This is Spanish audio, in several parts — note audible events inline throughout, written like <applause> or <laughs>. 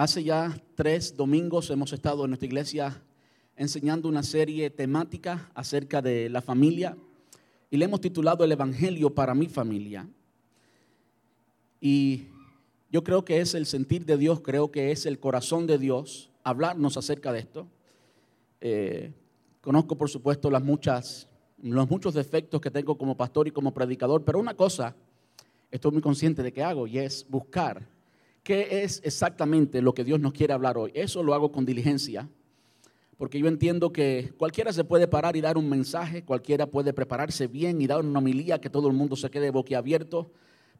Hace ya tres domingos hemos estado en nuestra iglesia enseñando una serie temática acerca de la familia y le hemos titulado El Evangelio para mi familia. Y yo creo que es el sentir de Dios, creo que es el corazón de Dios hablarnos acerca de esto. Eh, conozco, por supuesto, las muchas, los muchos defectos que tengo como pastor y como predicador, pero una cosa estoy muy consciente de que hago y es buscar ¿Qué es exactamente lo que Dios nos quiere hablar hoy? Eso lo hago con diligencia, porque yo entiendo que cualquiera se puede parar y dar un mensaje, cualquiera puede prepararse bien y dar una homilía que todo el mundo se quede boquiabierto,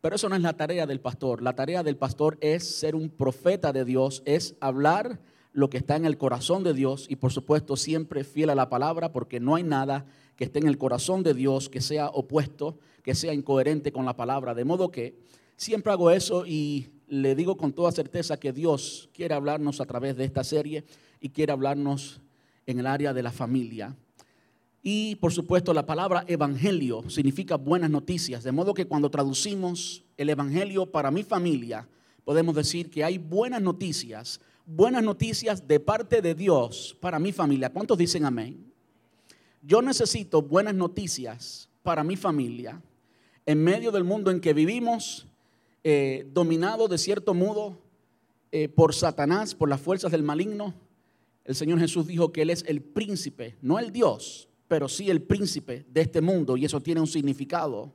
pero eso no es la tarea del pastor. La tarea del pastor es ser un profeta de Dios, es hablar lo que está en el corazón de Dios y por supuesto siempre fiel a la palabra, porque no hay nada que esté en el corazón de Dios que sea opuesto, que sea incoherente con la palabra. De modo que siempre hago eso y le digo con toda certeza que Dios quiere hablarnos a través de esta serie y quiere hablarnos en el área de la familia. Y por supuesto la palabra evangelio significa buenas noticias, de modo que cuando traducimos el evangelio para mi familia, podemos decir que hay buenas noticias, buenas noticias de parte de Dios para mi familia. ¿Cuántos dicen amén? Yo necesito buenas noticias para mi familia en medio del mundo en que vivimos eh, dominado de cierto modo eh, por Satanás, por las fuerzas del maligno, el Señor Jesús dijo que Él es el príncipe, no el Dios, pero sí el príncipe de este mundo y eso tiene un significado.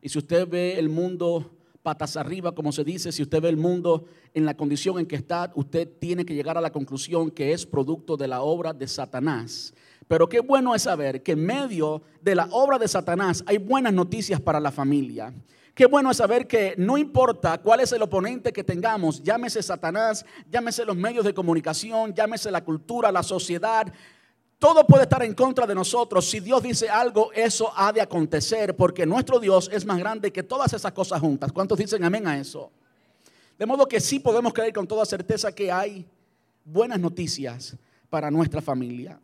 Y si usted ve el mundo patas arriba, como se dice, si usted ve el mundo en la condición en que está, usted tiene que llegar a la conclusión que es producto de la obra de Satanás. Pero qué bueno es saber que en medio de la obra de Satanás hay buenas noticias para la familia. Qué bueno es saber que no importa cuál es el oponente que tengamos, llámese Satanás, llámese los medios de comunicación, llámese la cultura, la sociedad, todo puede estar en contra de nosotros. Si Dios dice algo, eso ha de acontecer, porque nuestro Dios es más grande que todas esas cosas juntas. ¿Cuántos dicen amén a eso? De modo que sí podemos creer con toda certeza que hay buenas noticias para nuestra familia.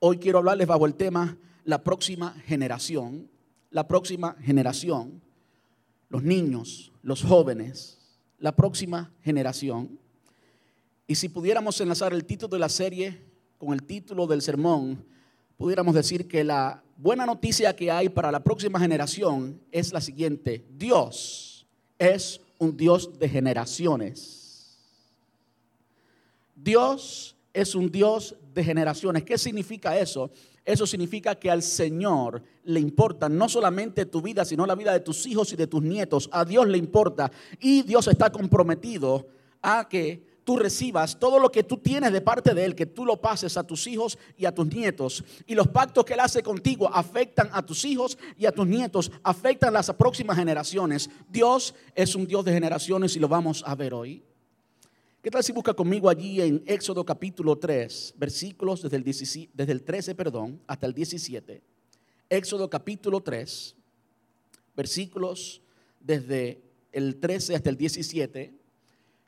Hoy quiero hablarles bajo el tema la próxima generación. La próxima generación los niños, los jóvenes, la próxima generación. Y si pudiéramos enlazar el título de la serie con el título del sermón, pudiéramos decir que la buena noticia que hay para la próxima generación es la siguiente. Dios es un Dios de generaciones. Dios es un Dios de generaciones. ¿Qué significa eso? Eso significa que al Señor le importa no solamente tu vida, sino la vida de tus hijos y de tus nietos. A Dios le importa y Dios está comprometido a que tú recibas todo lo que tú tienes de parte de Él, que tú lo pases a tus hijos y a tus nietos. Y los pactos que Él hace contigo afectan a tus hijos y a tus nietos, afectan a las próximas generaciones. Dios es un Dios de generaciones y lo vamos a ver hoy. ¿Qué tal si busca conmigo allí en Éxodo capítulo 3, versículos desde el, desde el 13 perdón, hasta el 17? Éxodo capítulo 3, versículos desde el 13 hasta el 17.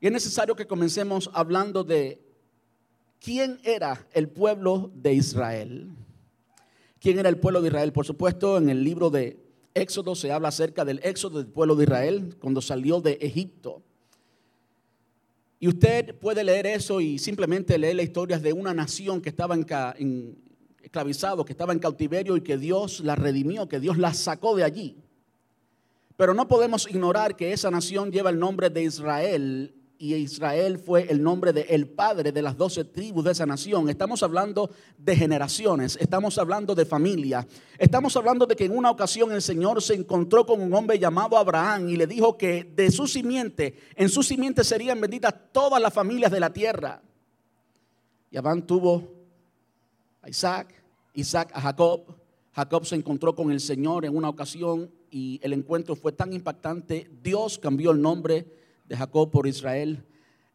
Y es necesario que comencemos hablando de quién era el pueblo de Israel. ¿Quién era el pueblo de Israel? Por supuesto, en el libro de Éxodo se habla acerca del éxodo del pueblo de Israel cuando salió de Egipto. Y usted puede leer eso y simplemente leer las historias de una nación que estaba en, esclavizado, que estaba en cautiverio y que Dios la redimió, que Dios la sacó de allí. Pero no podemos ignorar que esa nación lleva el nombre de Israel y Israel fue el nombre de el padre de las doce tribus de esa nación. Estamos hablando de generaciones, estamos hablando de familia, estamos hablando de que en una ocasión el Señor se encontró con un hombre llamado Abraham y le dijo que de su simiente, en su simiente serían benditas todas las familias de la tierra. Y Abraham tuvo a Isaac, Isaac a Jacob, Jacob se encontró con el Señor en una ocasión y el encuentro fue tan impactante, Dios cambió el nombre de Jacob por Israel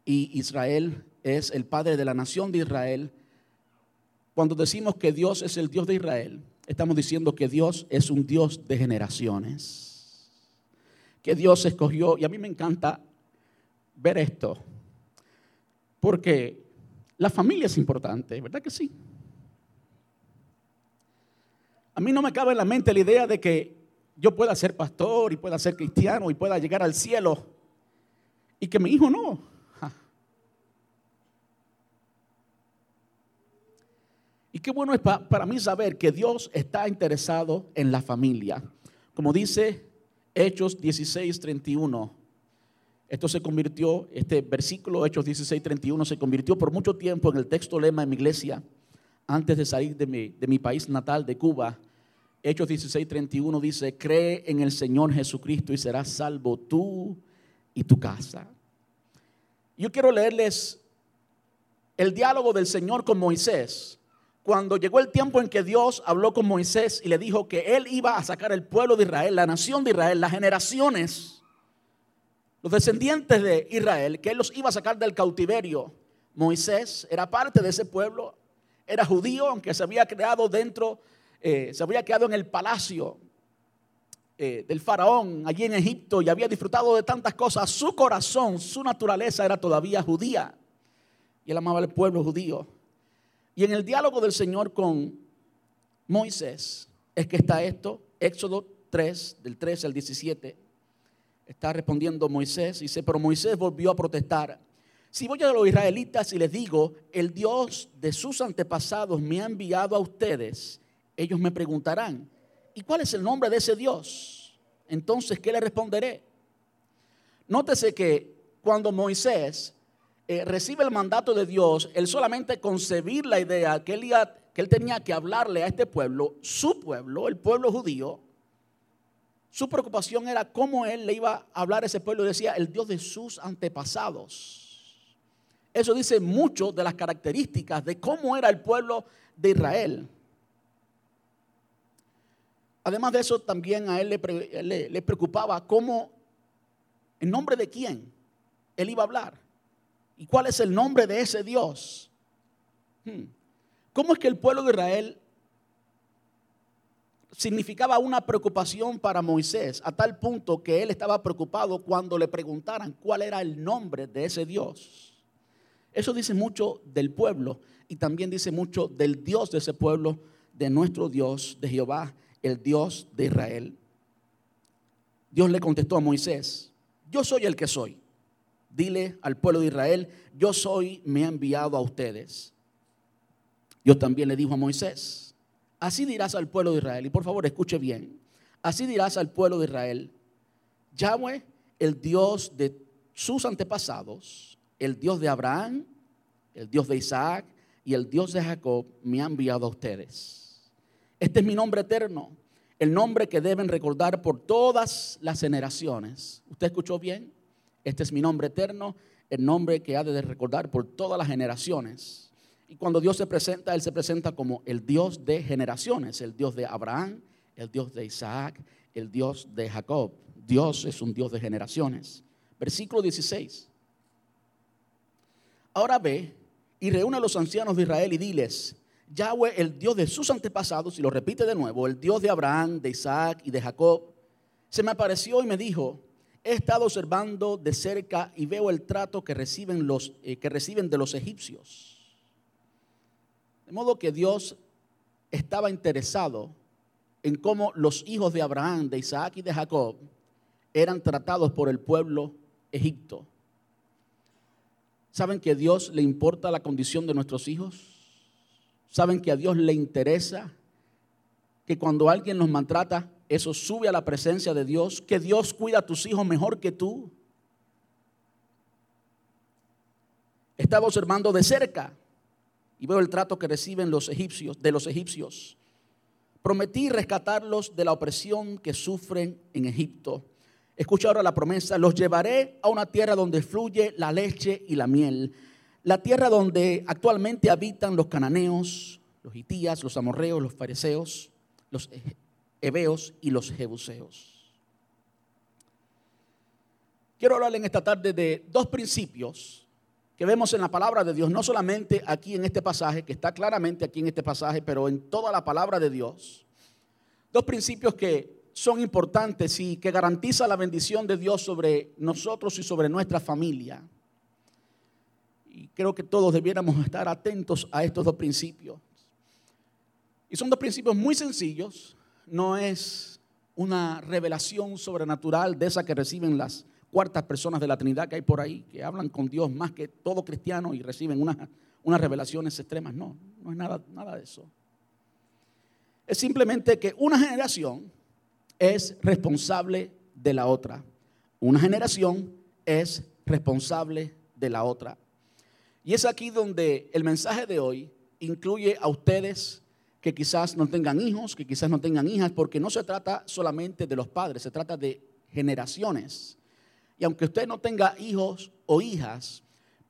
y Israel es el padre de la nación de Israel. Cuando decimos que Dios es el Dios de Israel, estamos diciendo que Dios es un Dios de generaciones. Que Dios escogió, y a mí me encanta ver esto, porque la familia es importante, ¿verdad que sí? A mí no me cabe en la mente la idea de que yo pueda ser pastor y pueda ser cristiano y pueda llegar al cielo y que mi hijo no. Y qué bueno es para mí saber que Dios está interesado en la familia. Como dice Hechos 16, 31. Esto se convirtió, este versículo Hechos 16, 31 se convirtió por mucho tiempo en el texto lema en mi iglesia antes de salir de mi, de mi país natal, de Cuba. Hechos 16, 31 dice, cree en el Señor Jesucristo y serás salvo tú y tu casa. Yo quiero leerles el diálogo del Señor con Moisés. Cuando llegó el tiempo en que Dios habló con Moisés y le dijo que él iba a sacar el pueblo de Israel, la nación de Israel, las generaciones, los descendientes de Israel, que él los iba a sacar del cautiverio. Moisés era parte de ese pueblo, era judío, aunque se había creado dentro, eh, se había quedado en el palacio eh, del faraón allí en Egipto y había disfrutado de tantas cosas. Su corazón, su naturaleza era todavía judía y él amaba al pueblo judío. Y en el diálogo del Señor con Moisés es que está esto, Éxodo 3, del 13 al 17. Está respondiendo Moisés y dice, pero Moisés volvió a protestar. Si voy a los israelitas y les digo, el Dios de sus antepasados me ha enviado a ustedes, ellos me preguntarán, ¿y cuál es el nombre de ese Dios? Entonces, ¿qué le responderé? Nótese que cuando Moisés eh, recibe el mandato de Dios, él solamente concebir la idea que él, que él tenía que hablarle a este pueblo, su pueblo, el pueblo judío, su preocupación era cómo él le iba a hablar a ese pueblo. Decía, el Dios de sus antepasados. Eso dice mucho de las características de cómo era el pueblo de Israel. Además de eso, también a él le, preocupaba cómo, en nombre de quién él iba a hablar. ¿Y cuál es el nombre de ese Dios? Hmm. ¿Cómo es que el pueblo de Israel significaba una preocupación para Moisés a tal punto que él estaba preocupado cuando le preguntaran cuál era el nombre de ese Dios? Eso dice mucho del pueblo y también dice mucho del Dios de ese pueblo, de nuestro Dios, de Jehová, el Dios de Israel. Dios le contestó a Moisés, yo soy el que soy dile al pueblo de Israel, yo soy, me ha enviado a ustedes. Yo también le dijo a Moisés, así dirás al pueblo de Israel, y por favor escuche bien, así dirás al pueblo de Israel, Yahweh, el Dios de sus antepasados, el Dios de Abraham, el Dios de Isaac y el Dios de Jacob, me ha enviado a ustedes. Este es mi nombre eterno, el nombre que deben recordar por todas las generaciones. ¿Usted escuchó bien? Este es mi nombre eterno, el nombre que ha de recordar por todas las generaciones. Y cuando Dios se presenta, Él se presenta como el Dios de generaciones, el Dios de Abraham, el Dios de Isaac, el Dios de Jacob. Dios es un Dios de generaciones. Versículo 16. Ahora ve y reúne a los ancianos de Israel y diles, Yahweh, el Dios de sus antepasados, y lo repite de nuevo, el Dios de Abraham, de Isaac y de Jacob, se me apareció y me dijo, he estado observando de cerca y veo el trato que reciben, los, eh, que reciben de los egipcios. De modo que Dios estaba interesado en cómo los hijos de Abraham, de Isaac y de Jacob eran tratados por el pueblo egipto. ¿Saben que a Dios le importa la condición de nuestros hijos? ¿Saben que a Dios le interesa que cuando alguien nos maltrata, eso sube a la presencia de Dios, que Dios cuida a tus hijos mejor que tú. Estaba observando de cerca y veo el trato que reciben los egipcios, de los egipcios. Prometí rescatarlos de la opresión que sufren en Egipto. Escucha ahora la promesa, los llevaré a una tierra donde fluye la leche y la miel, la tierra donde actualmente habitan los cananeos, los hitías, los amorreos, los fariseos, los heveos y los jebuseos. Quiero hablarle en esta tarde de dos principios que vemos en la palabra de Dios, no solamente aquí en este pasaje, que está claramente aquí en este pasaje, pero en toda la palabra de Dios. Dos principios que son importantes y que garantizan la bendición de Dios sobre nosotros y sobre nuestra familia. Y creo que todos debiéramos estar atentos a estos dos principios. Y son dos principios muy sencillos, no es una revelación sobrenatural de esa que reciben las cuartas personas de la Trinidad que hay por ahí, que hablan con Dios más que todo cristiano y reciben unas, unas revelaciones extremas. No, no es nada, nada de eso. es simplemente que una generación es responsable de la otra. Una generación es responsable de la otra. Y es aquí donde el mensaje de hoy incluye a ustedes que quizás no tengan hijos, que quizás no tengan hijas, porque no se trata solamente de los padres, se trata de generaciones. Y aunque usted no tenga hijos o hijas,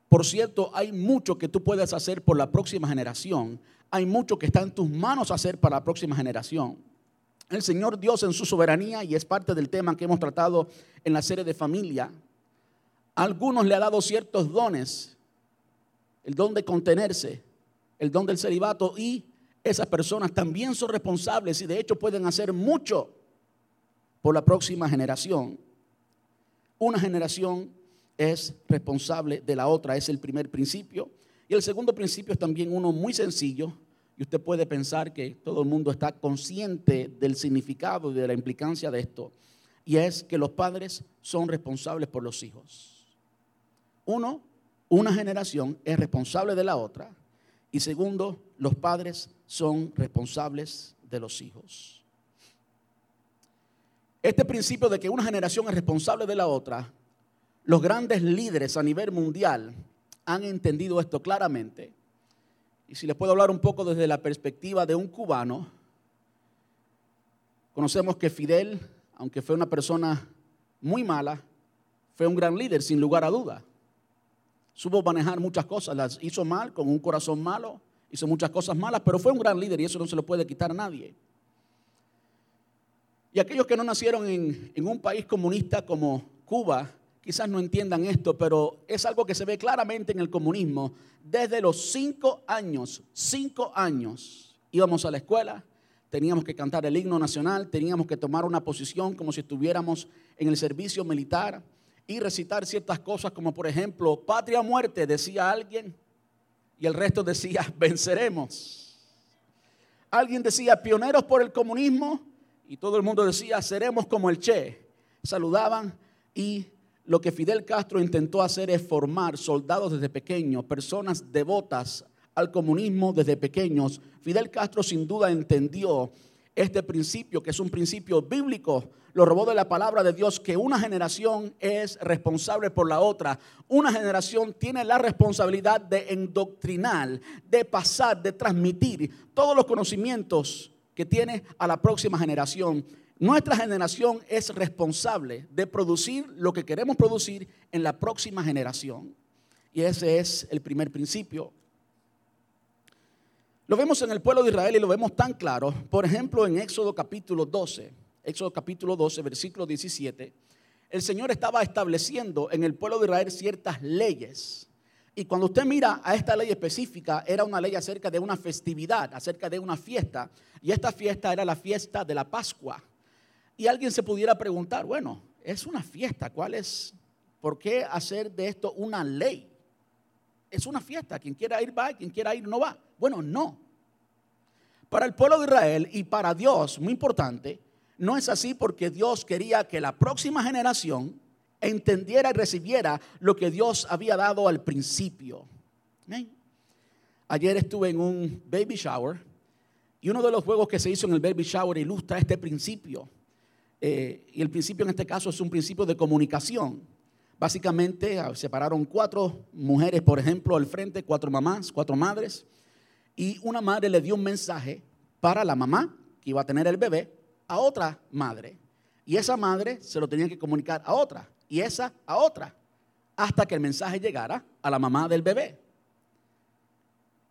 por cierto, hay mucho que tú puedes hacer por la próxima generación. Hay mucho que está en tus manos hacer para la próxima generación. El Señor Dios en su soberanía, y es parte del tema que hemos tratado en la serie de familia, a algunos le ha dado ciertos dones, el don de contenerse, el don del celibato, y esas personas también son responsables y de hecho pueden hacer mucho por la próxima generación. Una generación es responsable de la otra, es el primer principio. Y el segundo principio es también uno muy sencillo, y usted puede pensar que todo el mundo está consciente del significado y de la implicancia de esto, y es que los padres son responsables por los hijos. Uno, una generación es responsable de la otra, y segundo, los padres son responsables de los hijos. Este principio de que una generación es responsable de la otra los grandes líderes a nivel mundial han entendido esto claramente. Y si les puedo hablar un poco desde la perspectiva de un cubano, conocemos que Fidel, aunque fue una persona muy mala, fue un gran líder, sin lugar a duda. Supo manejar muchas cosas, las hizo mal, con un corazón malo, hizo muchas cosas malas, pero fue un gran líder y eso no se lo puede quitar a nadie. Y aquellos que no nacieron en, en un país comunista como Cuba, quizás no entiendan esto, pero es algo que se ve claramente en el comunismo. Desde los cinco años, cinco años, íbamos a la escuela, teníamos que cantar el himno nacional, teníamos que tomar una posición como si estuviéramos en el servicio militar y recitar ciertas cosas como por ejemplo, patria muerte, decía alguien, y el resto decía, <laughs> venceremos. Alguien decía, pioneros por el comunismo, y todo el mundo decía, seremos como el Che. Saludaban y lo que Fidel Castro intentó hacer es formar soldados desde pequeños, personas devotas al comunismo desde pequeños. Fidel Castro sin duda entendió este principio, que es un principio bíblico, lo robó de la palabra de Dios, que una generación es responsable por la otra. Una generación tiene la responsabilidad de endoctrinar, de pasar, de transmitir todos los conocimientos que tiene a la próxima generación. Nuestra generación es responsable de producir lo que queremos producir en la próxima generación. Y ese es el primer principio. Lo vemos en el pueblo de Israel y lo vemos tan claro. Por ejemplo, en Éxodo capítulo 12, Éxodo capítulo 12, versículo 17, el Señor estaba estableciendo en el pueblo de Israel ciertas leyes. Y cuando usted mira a esta ley específica, era una ley acerca de una festividad, acerca de una fiesta. Y esta fiesta era la fiesta de la Pascua. Y alguien se pudiera preguntar, bueno, es una fiesta, ¿cuál es? ¿Por qué hacer de esto una ley? Es una fiesta, quien quiera ir va, quien quiera ir no va. Bueno, no. Para el pueblo de Israel y para Dios, muy importante, no es así porque Dios quería que la próxima generación entendiera y recibiera lo que Dios había dado al principio. Ayer estuve en un baby shower y uno de los juegos que se hizo en el baby shower ilustra este principio. Eh, y el principio en este caso es un principio de comunicación. Básicamente ah, separaron cuatro mujeres, por ejemplo, al frente, cuatro mamás, cuatro madres, y una madre le dio un mensaje para la mamá que iba a tener el bebé a otra madre. Y esa madre se lo tenía que comunicar a otra, y esa a otra, hasta que el mensaje llegara a la mamá del bebé.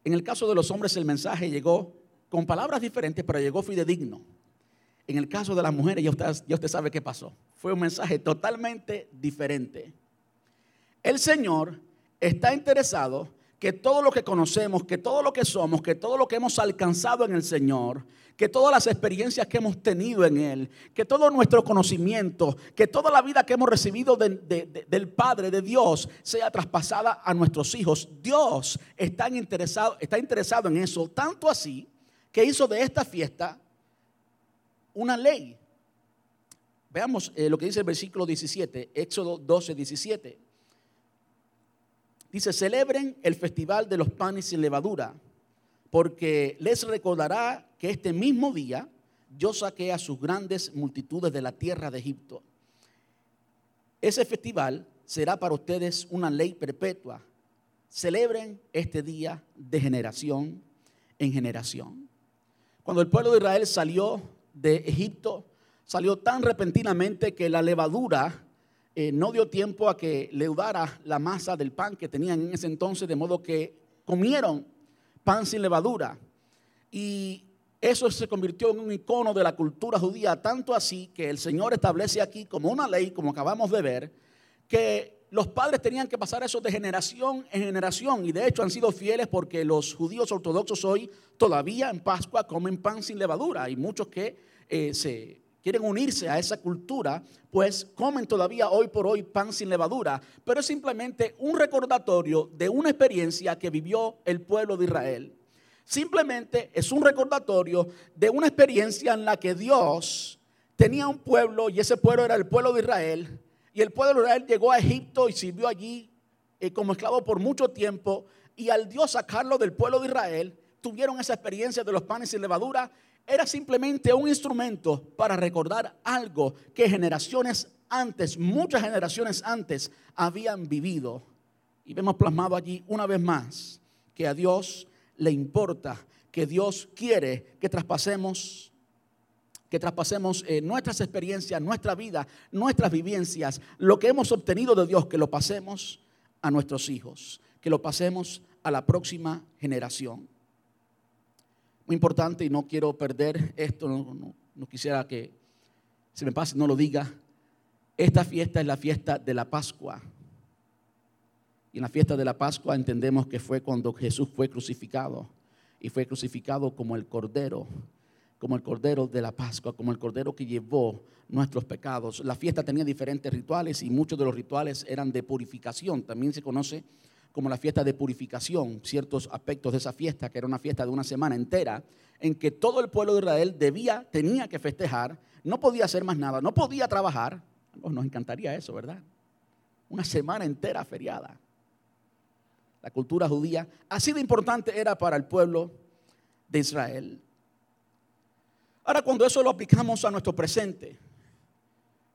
En el caso de los hombres el mensaje llegó con palabras diferentes, pero llegó fidedigno. En el caso de las mujeres, ya usted, ya usted sabe qué pasó. Fue un mensaje totalmente diferente. El Señor está interesado que todo lo que conocemos, que todo lo que somos, que todo lo que hemos alcanzado en el Señor, que todas las experiencias que hemos tenido en Él, que todo nuestro conocimiento, que toda la vida que hemos recibido del Padre, de Dios, sea traspasada a nuestros hijos. Dios está interesado, está interesado en eso, tanto así que hizo de esta fiesta una ley. Veamos eh, lo que dice el versículo 17, Éxodo 12, 17. Dice, celebren el festival de los panes sin levadura, porque les recordará que este mismo día yo saqué a sus grandes multitudes de la tierra de Egipto. Ese festival será para ustedes una ley perpetua. Celebren este día de generación en generación. Cuando el pueblo de Israel salió de Egipto, salió tan repentinamente que la levadura eh, no dio tiempo a que leudara la masa del pan que tenían en ese entonces, de modo que comieron pan sin levadura. Y eso se convirtió en un icono de la cultura judía, tanto así que el Señor establece aquí como una ley, como acabamos de ver, que los padres tenían que pasar eso de generación en generación y de hecho han sido fieles porque los judíos ortodoxos hoy todavía en Pascua comen pan sin levadura y muchos que eh, se quieren unirse a esa cultura, pues comen todavía hoy por hoy pan sin levadura, pero es simplemente un recordatorio de una experiencia que vivió el pueblo de Israel. Simplemente es un recordatorio de una experiencia en la que Dios tenía un pueblo y ese pueblo era el pueblo de Israel. Y el pueblo de Israel llegó a Egipto y sirvió allí eh, como esclavo por mucho tiempo. Y al Dios sacarlo del pueblo de Israel, tuvieron esa experiencia de los panes sin levadura. Era simplemente un instrumento para recordar algo que generaciones antes, muchas generaciones antes, habían vivido. Y vemos plasmado allí una vez más que a Dios le importa, que Dios quiere que traspasemos, que traspasemos eh, nuestras experiencias, nuestra vida, nuestras vivencias, lo que hemos obtenido de Dios, que lo pasemos a nuestros hijos, que lo pasemos a la próxima generación. Muy importante y no quiero perder esto, no, quisiera que se me pase, no lo diga. Esta fiesta es la fiesta de la Pascua. Y en la fiesta de la Pascua entendemos que fue cuando Jesús fue crucificado. Y fue crucificado como el Cordero, como el Cordero de la Pascua, como el Cordero que llevó nuestros pecados. La fiesta tenía diferentes rituales y muchos de los rituales eran de purificación. También se conoce como la fiesta de purificación, ciertos aspectos de esa fiesta, que era una fiesta de una semana entera, en que todo el pueblo de Israel debía, tenía que festejar, no podía hacer más nada, no podía trabajar. Nos encantaría eso, ¿verdad? Una semana entera feriada la cultura judía, así de importante era para el pueblo de Israel. Ahora, cuando eso lo aplicamos a nuestro presente,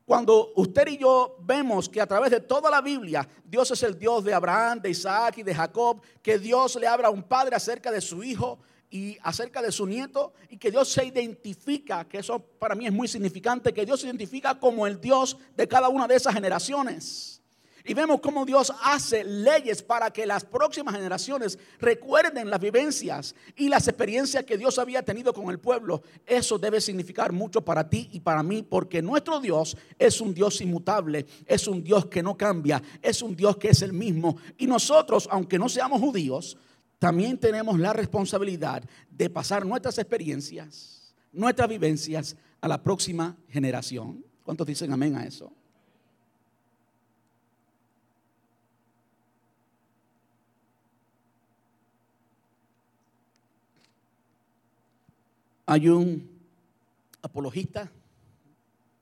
cuando usted y yo vemos que a través de toda la Biblia Dios es el Dios de Abraham, de Isaac y de Jacob, que Dios le habla a un padre acerca de su hijo y acerca de su nieto y que Dios se identifica, que eso para mí es muy significante, que Dios se identifica como el Dios de cada una de esas generaciones. Y vemos cómo Dios hace leyes para que las próximas generaciones recuerden las vivencias y las experiencias que Dios había tenido con el pueblo. Eso debe significar mucho para ti y para mí, porque nuestro Dios es un Dios inmutable, es un Dios que no cambia, es un Dios que es el mismo. Y nosotros, aunque no seamos judíos, también tenemos la responsabilidad de pasar nuestras experiencias, nuestras vivencias a la próxima generación. ¿Cuántos dicen amén a eso? Hay un apologista,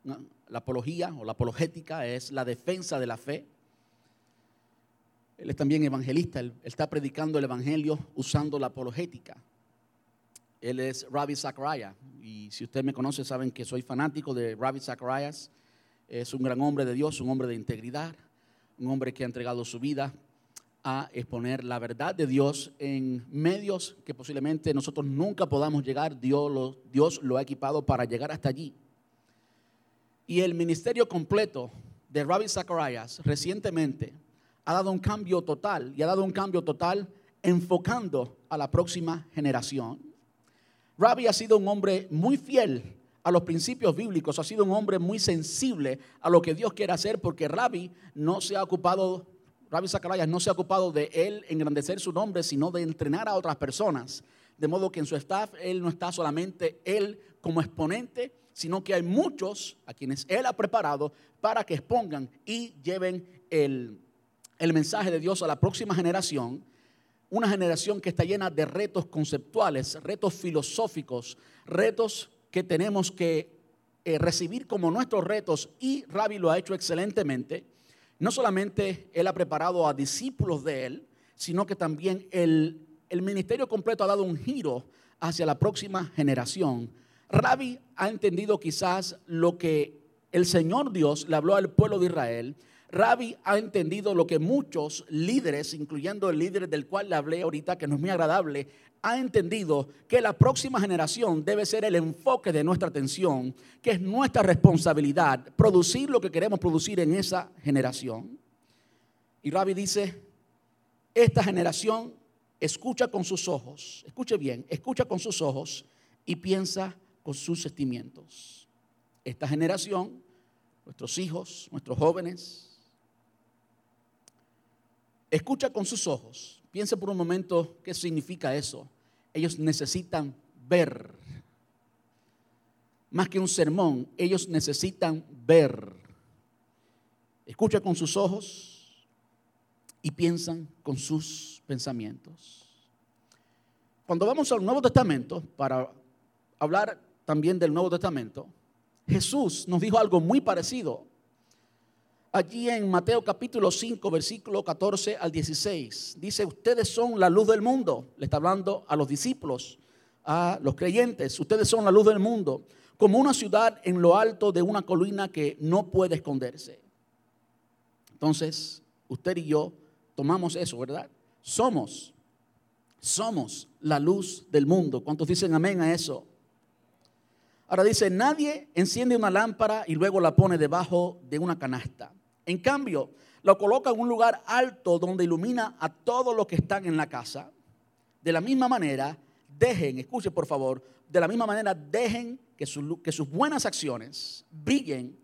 la apología o la apologética es la defensa de la fe. Él es también evangelista, él, está predicando el evangelio usando la apologética. Él es Ravi Zachariah y si usted me conoce saben que soy fanático de Ravi Zacharias. Es un gran hombre de Dios, un hombre de integridad, un hombre que ha entregado su vida a exponer la verdad de Dios en medios que posiblemente nosotros nunca podamos llegar. Dios lo, Dios lo ha equipado para llegar hasta allí. Y el ministerio completo de Rabbi Zacharias recientemente ha dado un cambio total y ha dado un cambio total enfocando a la próxima generación. Rabbi ha sido un hombre muy fiel a los principios bíblicos, ha sido un hombre muy sensible a lo que Dios quiere hacer porque Rabbi no se ha ocupado Rabbi Zacharias no se ha ocupado de él engrandecer su nombre, sino de entrenar a otras personas. De modo que en su staff él no está solamente él como exponente, sino que hay muchos a quienes él ha preparado para que expongan y lleven el, el mensaje de Dios a la próxima generación. Una generación que está llena de retos conceptuales, retos filosóficos, retos que tenemos que eh, recibir como nuestros retos y Rabbi lo ha hecho excelentemente no solamente Él ha preparado a discípulos de Él, sino que también el, el ministerio completo ha dado un giro hacia la próxima generación. Rabbi ha entendido quizás lo que el Señor Dios le habló al pueblo de Israel. Rabbi ha entendido lo que muchos líderes, incluyendo el líder del cual le hablé ahorita, que no es muy agradable, ha entendido que la próxima generación debe ser el enfoque de nuestra atención, que es nuestra responsabilidad producir lo que queremos producir en esa generación. Y Rabbi dice, esta generación escucha con sus ojos, escuche bien, escucha con sus ojos y piensa con sus sentimientos. Esta generación, nuestros hijos, nuestros jóvenes, escucha con sus ojos. Piensa por un momento qué significa eso. Ellos necesitan ver. Más que un sermón, ellos necesitan ver. Escucha con sus ojos y piensan con sus pensamientos. Cuando vamos al Nuevo Testamento, para hablar también del Nuevo Testamento, Jesús nos dijo algo muy parecido. Allí en Mateo capítulo 5, versículo 14 al 16, dice, ustedes son la luz del mundo. Le está hablando a los discípulos, a los creyentes, ustedes son la luz del mundo, como una ciudad en lo alto de una colina que no puede esconderse. Entonces, usted y yo tomamos eso, ¿verdad? Somos, somos la luz del mundo. ¿Cuántos dicen amén a eso? Ahora dice, nadie enciende una lámpara y luego la pone debajo de una canasta. En cambio, lo coloca en un lugar alto donde ilumina a todos los que están en la casa. De la misma manera, dejen, escuche por favor, de la misma manera dejen que, que sus buenas acciones brillen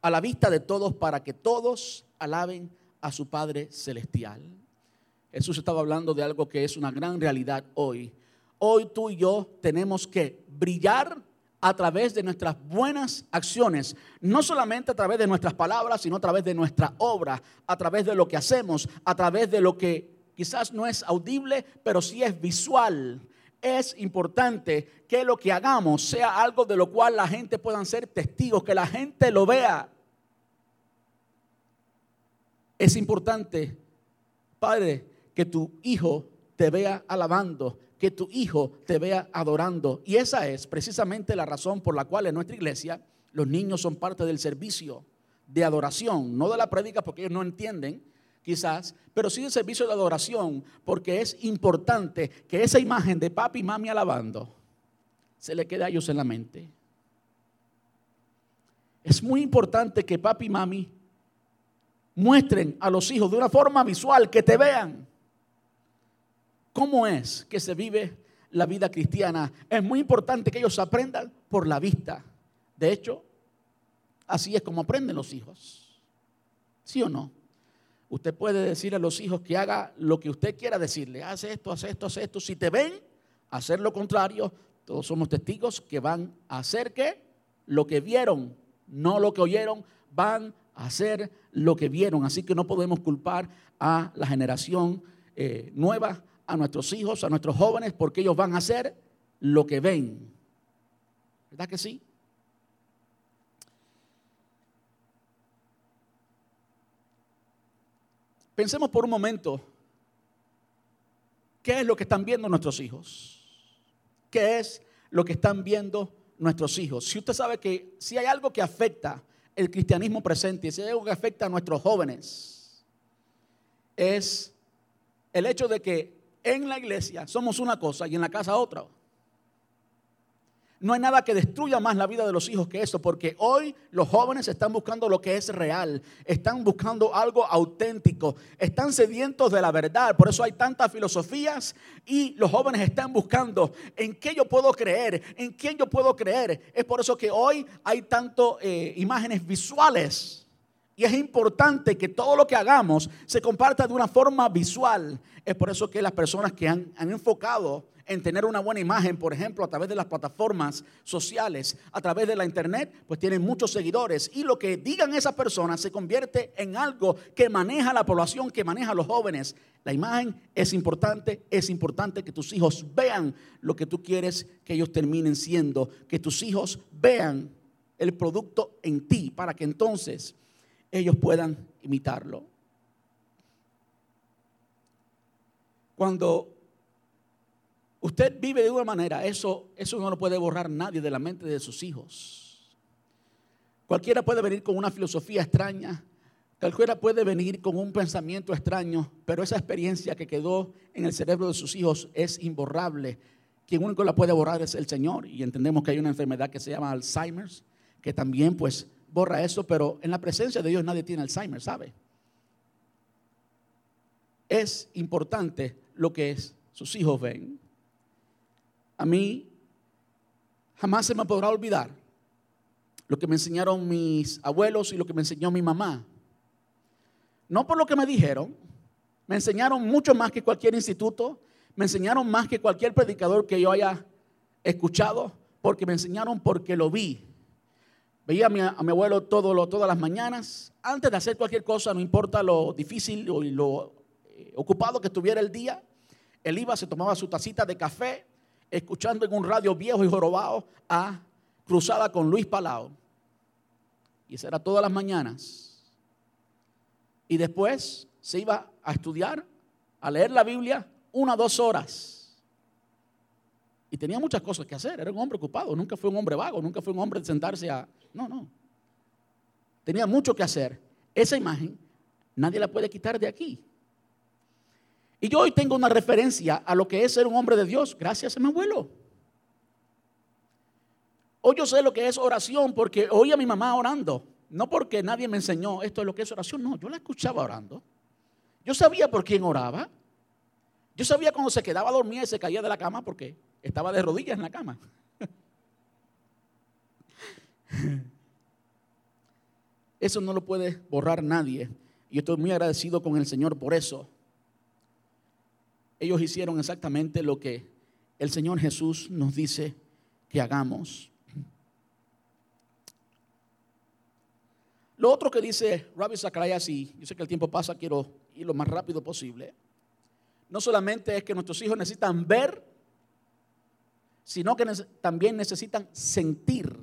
a la vista de todos para que todos alaben a su Padre Celestial. Jesús estaba hablando de algo que es una gran realidad hoy. Hoy tú y yo tenemos que brillar a través de nuestras buenas acciones, no solamente a través de nuestras palabras, sino a través de nuestra obra, a través de lo que hacemos, a través de lo que quizás no es audible, pero sí es visual. Es importante que lo que hagamos sea algo de lo cual la gente pueda ser testigos, que la gente lo vea. Es importante, Padre, que tu hijo te vea alabando, que tu hijo te vea adorando. Y esa es precisamente la razón por la cual en nuestra iglesia los niños son parte del servicio de adoración, no de la prédica porque ellos no entienden quizás, pero sí del servicio de adoración porque es importante que esa imagen de papi y mami alabando se le quede a ellos en la mente. Es muy importante que papi y mami muestren a los hijos de una forma visual, que te vean cómo es que se vive la vida cristiana. Es muy importante que ellos aprendan por la vista. De hecho, así es como aprenden los hijos. ¿Sí o no? Usted puede decir a los hijos que haga lo que usted quiera decirle. Haz esto, haz esto, haz esto. Si te ven hacer lo contrario, todos somos testigos que van a hacer que lo que vieron, no lo que oyeron, van a hacer lo que vieron. Así que no podemos culpar a la generación eh, nueva, a nuestros hijos, a nuestros jóvenes, porque ellos van a hacer lo que ven. ¿Verdad que sí? Pensemos por un momento, ¿qué es lo que están viendo nuestros hijos? ¿Qué es lo que están viendo nuestros hijos? Si usted sabe que si hay algo que afecta el cristianismo presente, si hay algo que afecta a nuestros jóvenes, es el hecho de que en la iglesia somos una cosa y en la casa otra. No hay nada que destruya más la vida de los hijos que eso, porque hoy los jóvenes están buscando lo que es real, están buscando algo auténtico, están sedientos de la verdad, por eso hay tantas filosofías y los jóvenes están buscando en qué yo puedo creer, en quién yo puedo creer. Es por eso que hoy hay tanto eh, imágenes visuales y es importante que todo lo que hagamos se comparta de una forma visual. Es por eso que las personas que han, han enfocado en tener una buena imagen, por ejemplo, a través de las plataformas sociales, a través de la internet, pues tienen muchos seguidores. Y lo que digan esas personas se convierte en algo que maneja la población, que maneja los jóvenes. La imagen es importante, es importante que tus hijos vean lo que tú quieres que ellos terminen siendo, que tus hijos vean el producto en ti, para que entonces ellos puedan imitarlo. Cuando usted vive de una manera, eso, eso no lo puede borrar nadie de la mente de sus hijos. Cualquiera puede venir con una filosofía extraña, cualquiera puede venir con un pensamiento extraño, pero esa experiencia que quedó en el cerebro de sus hijos es imborrable. Quien único la puede borrar es el Señor. Y entendemos que hay una enfermedad que se llama Alzheimer's, que también pues borra eso, pero en la presencia de Dios nadie tiene Alzheimer, ¿sabe? Es importante lo que sus hijos ven. A mí jamás se me podrá olvidar lo que me enseñaron mis abuelos y lo que me enseñó mi mamá. No por lo que me dijeron, me enseñaron mucho más que cualquier instituto, me enseñaron más que cualquier predicador que yo haya escuchado, porque me enseñaron porque lo vi. Veía a mi, abuelo todo todas las mañanas, antes de hacer cualquier cosa, no importa lo difícil o lo eh, ocupado que estuviera el día, él iba, se tomaba su tacita de café, escuchando en un radio viejo y jorobado a Cruzada con Luis Palau. Y eso era todas las mañanas. Y después se iba a estudiar, a leer la Biblia, una o dos horas. Y tenía muchas cosas que hacer. Era un hombre ocupado. Nunca fue un hombre vago. Nunca fue un hombre de sentarse a... No, no. Tenía mucho que hacer. Esa imagen nadie la puede quitar de aquí. Y yo hoy tengo una referencia a lo que es ser un hombre de Dios gracias a mi abuelo. Hoy yo sé lo que es oración porque oí a mi mamá orando. No porque nadie me enseñó esto es lo que es oración. No, yo la escuchaba orando. Yo sabía por quién oraba. Yo sabía cuando se quedaba dormida y se caía de la cama porque estaba de rodillas en la cama. Eso no lo puede borrar nadie. Y estoy muy agradecido con el Señor por eso. Ellos hicieron exactamente lo que el Señor Jesús nos dice que hagamos. Lo otro que dice Rabbi Zacharias, y yo sé que el tiempo pasa, quiero ir lo más rápido posible no solamente es que nuestros hijos necesitan ver, sino que también necesitan sentir.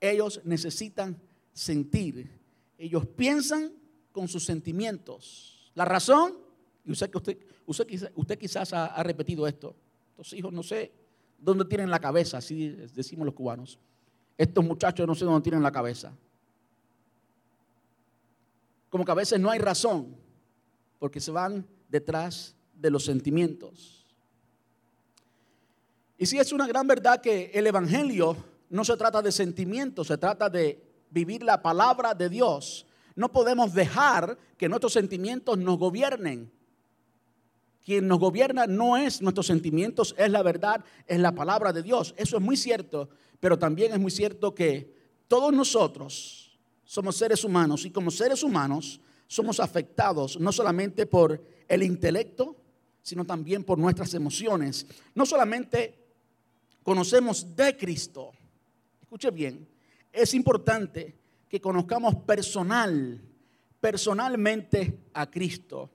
Ellos necesitan sentir. Ellos piensan con sus sentimientos. La razón, y usted, usted, usted, usted quizás ha, ha repetido esto, estos hijos no sé dónde tienen la cabeza, así decimos los cubanos. Estos muchachos no sé dónde tienen la cabeza. Como que a veces no hay razón, porque se van detrás de los sentimientos. Y si es una gran verdad que el Evangelio no se trata de sentimientos, se trata de vivir la palabra de Dios. No podemos dejar que nuestros sentimientos nos gobiernen. Quien nos gobierna no es nuestros sentimientos, es la verdad, es la palabra de Dios. Eso es muy cierto, pero también es muy cierto que todos nosotros somos seres humanos y como seres humanos somos afectados no solamente por el intelecto, sino también por nuestras emociones. No solamente conocemos de Cristo, escuche bien, es importante que conozcamos personal, personalmente a Cristo.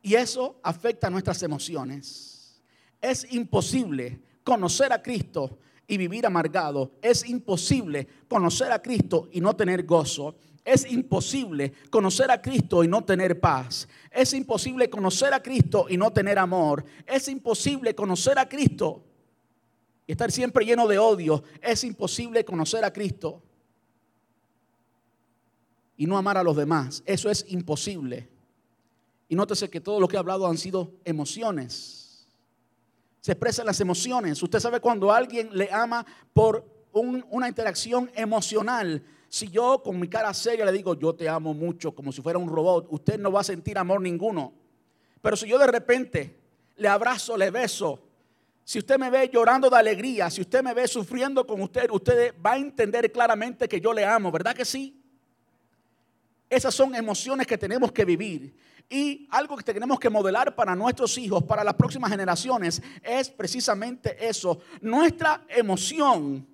Y eso afecta nuestras emociones. Es imposible conocer a Cristo y vivir amargado. Es imposible conocer a Cristo y no tener gozo. Es imposible conocer a Cristo y no tener paz. Es imposible conocer a Cristo y no tener amor. Es imposible conocer a Cristo y estar siempre lleno de odio. Es imposible conocer a Cristo y no amar a los demás. Eso es imposible. Y nótese que todo lo que he hablado han sido emociones. Se expresan las emociones. Usted sabe cuando alguien le ama por una interacción emocional si yo con mi cara seria le digo, yo te amo mucho, como si fuera un robot, usted no va a sentir amor ninguno. Pero si yo de repente le abrazo, le beso, si usted me ve llorando de alegría, si usted me ve sufriendo con usted, usted va a entender claramente que yo le amo, ¿verdad que sí? Esas son emociones que tenemos que vivir. Y algo que tenemos que modelar para nuestros hijos, para las próximas generaciones, es precisamente eso. Nuestra emoción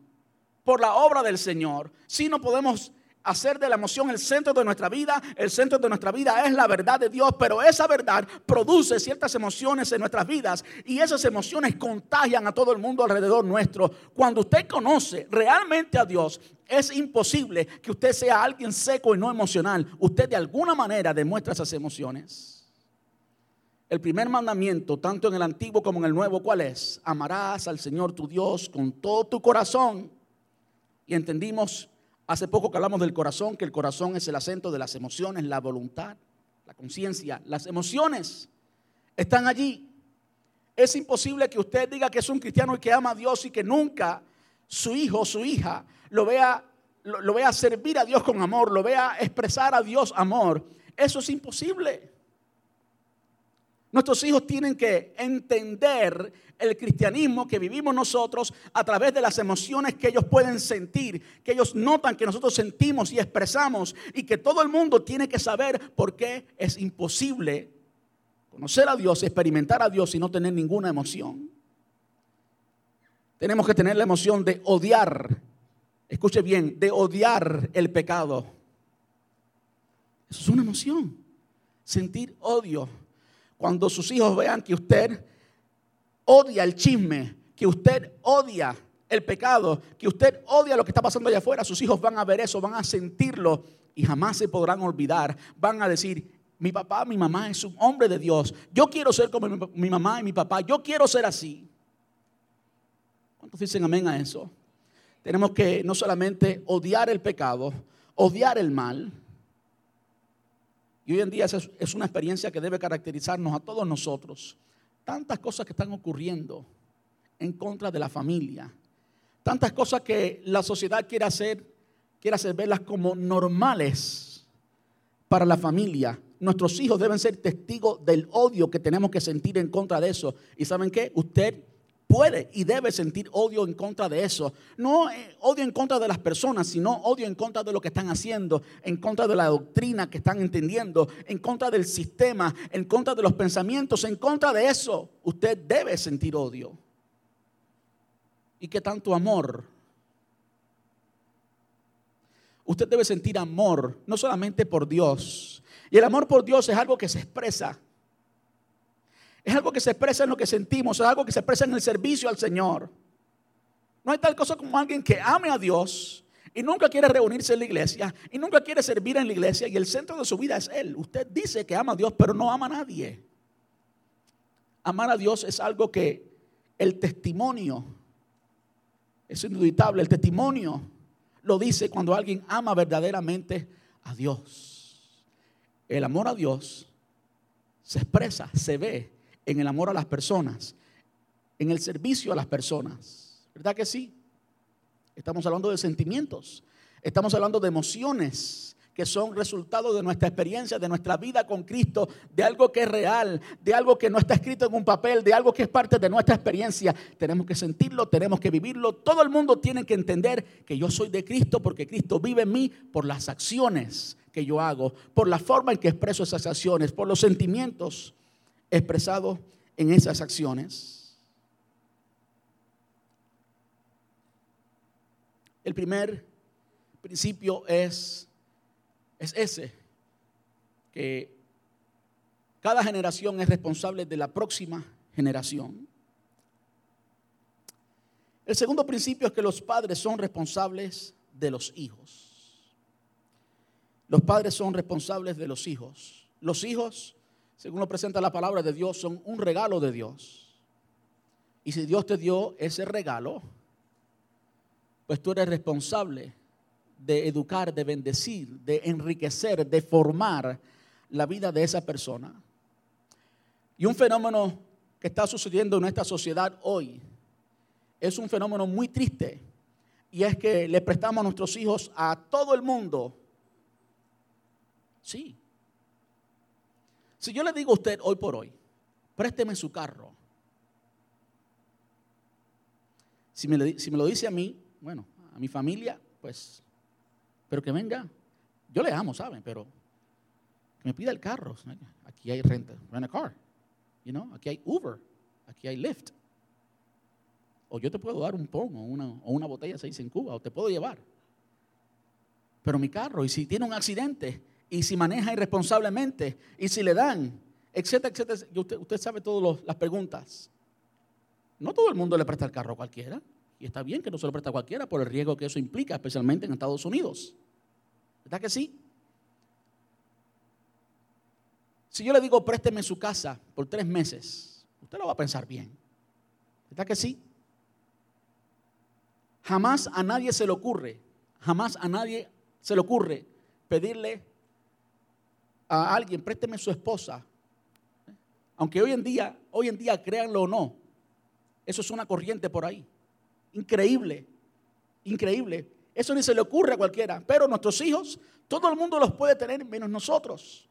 por la obra del Señor. Si no podemos hacer de la emoción el centro de nuestra vida, el centro de nuestra vida es la verdad de Dios, pero esa verdad produce ciertas emociones en nuestras vidas y esas emociones contagian a todo el mundo alrededor nuestro. Cuando usted conoce realmente a Dios, es imposible que usted sea alguien seco y no emocional. Usted de alguna manera demuestra esas emociones. el primer mandamiento, tanto en el antiguo como en el nuevo, ¿cuál es? Amarás al Señor tu Dios con todo tu corazón. Y entendimos hace poco que hablamos del corazón, que el corazón es el acento de las emociones, la voluntad, la conciencia. Las emociones están allí. Es imposible que usted diga que es un cristiano y que ama a Dios y que nunca su hijo o su hija lo vea, lo, lo vea servir a Dios con amor, lo vea expresar a Dios amor. Eso es imposible. Nuestros hijos tienen que entender el cristianismo que vivimos nosotros a través de las emociones que ellos pueden sentir, que ellos notan que nosotros sentimos y expresamos y que todo el mundo tiene que saber por qué es imposible conocer a Dios, experimentar a Dios y no tener ninguna emoción. Tenemos que tener la emoción de odiar, escuche bien, de odiar el pecado. Eso es una emoción, sentir odio cuando sus hijos vean que usted odia el chisme, que usted odia el pecado, que usted odia lo que está pasando allá afuera, sus hijos van a ver eso, van a sentirlo y jamás se podrán olvidar. Van a decir, mi papá, mi mamá es un hombre de Dios. Yo quiero ser como mi, mamá y mi papá. Yo quiero ser así. ¿Cuántos dicen amén a eso? Tenemos que no solamente odiar el pecado, odiar el mal, y hoy en día es una experiencia que debe caracterizarnos a todos nosotros. Tantas cosas que están ocurriendo en contra de la familia. Tantas cosas que la sociedad quiere hacer, quiere hacer verlas como normales para la familia. Nuestros hijos deben ser testigos del odio que tenemos que sentir en contra de eso. ¿Y saben qué? Usted puede y debe sentir odio en contra de eso. No eh, odio en contra de las personas, sino odio en contra de lo que están haciendo, en contra de la doctrina que están entendiendo, en contra del sistema, en contra de los pensamientos, en contra de eso. Usted debe sentir odio. ¿Y qué tanto amor? Usted debe sentir amor, no solamente por Dios. Y el amor por Dios es algo que se expresa es algo que se expresa en lo que sentimos, es algo que se expresa en el servicio al Señor. No hay tal cosa como alguien que ame a Dios y nunca quiere reunirse en la iglesia y nunca quiere servir en la iglesia y el centro de su vida es Él. Usted dice que ama a Dios, pero no ama a nadie. Amar a Dios es algo que el testimonio es indudable. El testimonio lo dice cuando alguien ama verdaderamente a Dios. El amor a Dios se expresa, se ve en el amor a las personas, en el servicio a las personas. ¿Verdad que sí? Estamos hablando de sentimientos, estamos hablando de emociones que son resultado de nuestra experiencia, de nuestra vida con Cristo, de algo que es real, de algo que no está escrito en un papel, de algo que es parte de nuestra experiencia. Tenemos que sentirlo, tenemos que vivirlo. Todo el mundo tiene que entender que yo soy de Cristo porque Cristo vive en mí por las acciones que yo hago, por la forma en que expreso esas acciones, por los sentimientos expresado en esas acciones. El primer principio es, es ese, que cada generación es responsable de la próxima generación. El segundo principio es que los padres son responsables de los hijos. Los padres son responsables de los hijos. Los hijos según lo presenta la palabra de Dios, son un regalo de Dios. Y si Dios te dio ese regalo, pues tú eres responsable de educar, de bendecir, de enriquecer, de formar la vida de esa persona. Y un fenómeno que está sucediendo en nuestra sociedad hoy es un fenómeno muy triste. Y es que le prestamos a nuestros hijos a todo el mundo. Sí, si yo le digo a usted hoy por hoy, présteme su carro. Si me, lo dice a mí, bueno, a mi familia, pues, pero que venga. Yo le amo, ¿saben? Pero que me pida el carro. Aquí hay renta, rent a car. You know? Aquí hay Uber, aquí hay Lyft. O yo te puedo dar un pon o una, o una botella se dice en Cuba, o te puedo llevar. Pero mi carro, y si tiene un accidente, y si maneja irresponsablemente, y si le dan, etcétera, etcétera. Usted, sabe todas las preguntas. No todo el mundo le presta el carro a cualquiera. Y está bien que no se lo presta a cualquiera por el riesgo que eso implica, especialmente en Estados Unidos. ¿Verdad que sí? Si yo le digo présteme su casa por tres meses, usted lo va a pensar bien. ¿Está que sí? Jamás a nadie se le ocurre, jamás a nadie se le ocurre pedirle a alguien, présteme su esposa. Aunque hoy en día, hoy en día, créanlo o no, eso es una corriente por ahí. Increíble, increíble. Eso ni se le ocurre a cualquiera. Pero nuestros hijos, todo el mundo los puede tener menos nosotros.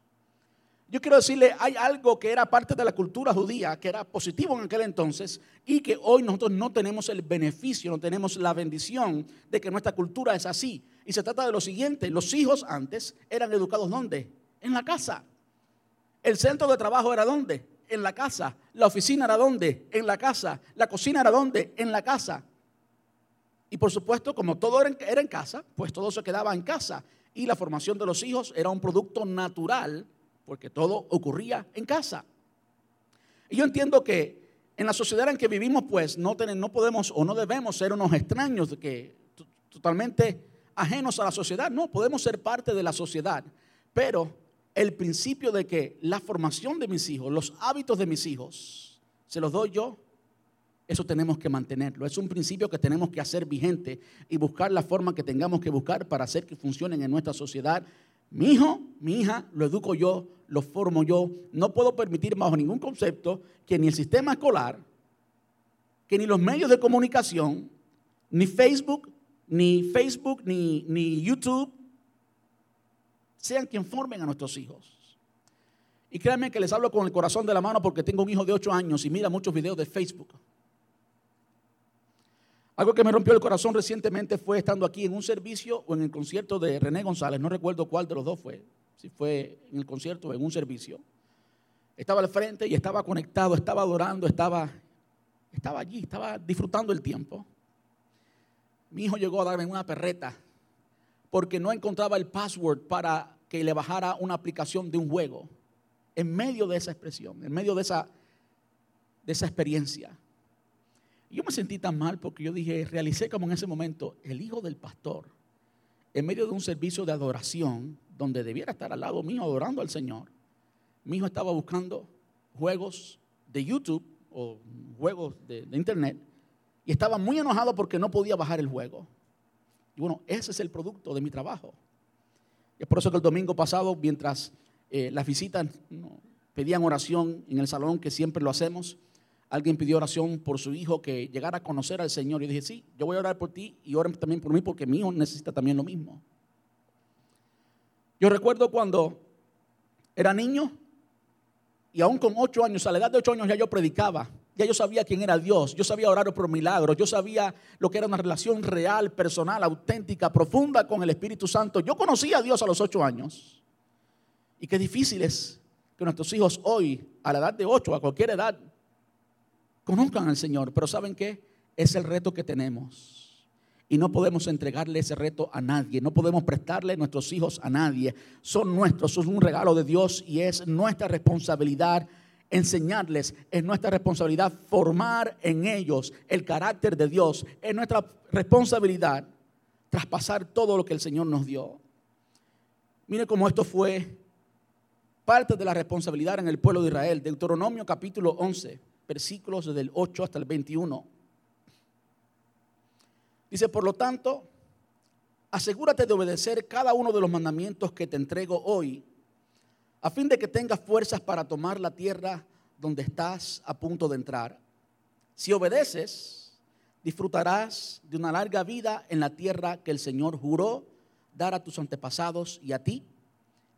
Yo quiero decirle, hay algo que era parte de la cultura judía, que era positivo en aquel entonces, y que hoy nosotros no tenemos el beneficio, no tenemos la bendición de que nuestra cultura es así. Y se trata de lo siguiente, los hijos antes eran educados ¿dónde? En la casa. El centro de trabajo era ¿dónde? En la casa. La oficina era ¿dónde? En la casa. La cocina era ¿dónde? En la casa. Y por supuesto, como todo era en casa, pues todo se quedaba en casa. Y la formación de los hijos era un producto natural porque todo ocurría en casa. Y yo entiendo que en la sociedad en que vivimos, pues no, no podemos o no debemos ser unos extraños que totalmente ajenos a la sociedad. No, podemos ser parte de la sociedad. Pero el principio de que la formación de mis hijos, los hábitos de mis hijos, se los doy yo, eso tenemos que mantenerlo. Es un principio que tenemos que hacer vigente y buscar la forma que tengamos que buscar para hacer que funcionen en nuestra sociedad mi hijo, mi hija, lo educo yo, lo formo yo. No puedo permitir bajo ningún concepto que ni el sistema escolar, que ni los medios de comunicación, ni Facebook, ni Facebook, ni, ni YouTube, sean quien formen a nuestros hijos. Y créanme que les hablo con el corazón de la mano porque tengo un hijo de 8 años y mira muchos videos de Facebook. Algo que me rompió el corazón recientemente fue estando aquí en un servicio o en el concierto de René González, no recuerdo cuál de los dos fue, si fue en el concierto o en un servicio. Estaba al frente y estaba conectado, estaba adorando, estaba, estaba allí, estaba disfrutando el tiempo. Mi hijo llegó a darme una perreta porque no encontraba el password para que le bajara una aplicación de un juego. En medio de esa expresión, en medio de esa, de esa experiencia. Yo me sentí tan mal porque yo dije, realicé como en ese momento el hijo del pastor, en medio de un servicio de adoración, donde debiera estar al lado mío adorando al Señor. Mi hijo estaba buscando juegos de YouTube o juegos de, Internet y estaba muy enojado porque no podía bajar el juego. Bueno, ese es el producto de mi trabajo. Es por eso que el domingo pasado, mientras eh, las visitas pedían oración en el salón, que siempre lo hacemos, Alguien pidió oración por su hijo que llegara a conocer al Señor. Y dije, sí, yo voy a orar por ti y oren también por mí porque mi hijo necesita también lo mismo. Yo recuerdo cuando era niño y aún con ocho años, a la edad de ocho años ya yo predicaba. Ya yo sabía quién era Dios, yo sabía orar por milagros, yo sabía lo que era una relación real, personal, auténtica, profunda con el Espíritu Santo. Yo conocía a Dios a los ocho años. Y qué difícil es que nuestros hijos hoy, a la edad de ocho, a cualquier edad, conozcan al Señor, pero ¿saben qué? Es el reto que tenemos. Y no podemos entregarle ese reto a nadie, no podemos prestarle nuestros hijos a nadie. Son nuestros, son un regalo de Dios y es nuestra responsabilidad enseñarles, es nuestra responsabilidad formar en ellos el carácter de Dios, es nuestra responsabilidad traspasar todo lo que el Señor nos dio. Mire cómo esto fue parte de la responsabilidad en el pueblo de Israel. Deuteronomio capítulo 11 versículos desde el 8 hasta el 21. Dice, por lo tanto, asegúrate de obedecer cada uno de los mandamientos que te entrego hoy, a fin de que tengas fuerzas para tomar la tierra donde estás a punto de entrar. Si obedeces, disfrutarás de una larga vida en la tierra que el Señor juró dar a tus antepasados y a ti,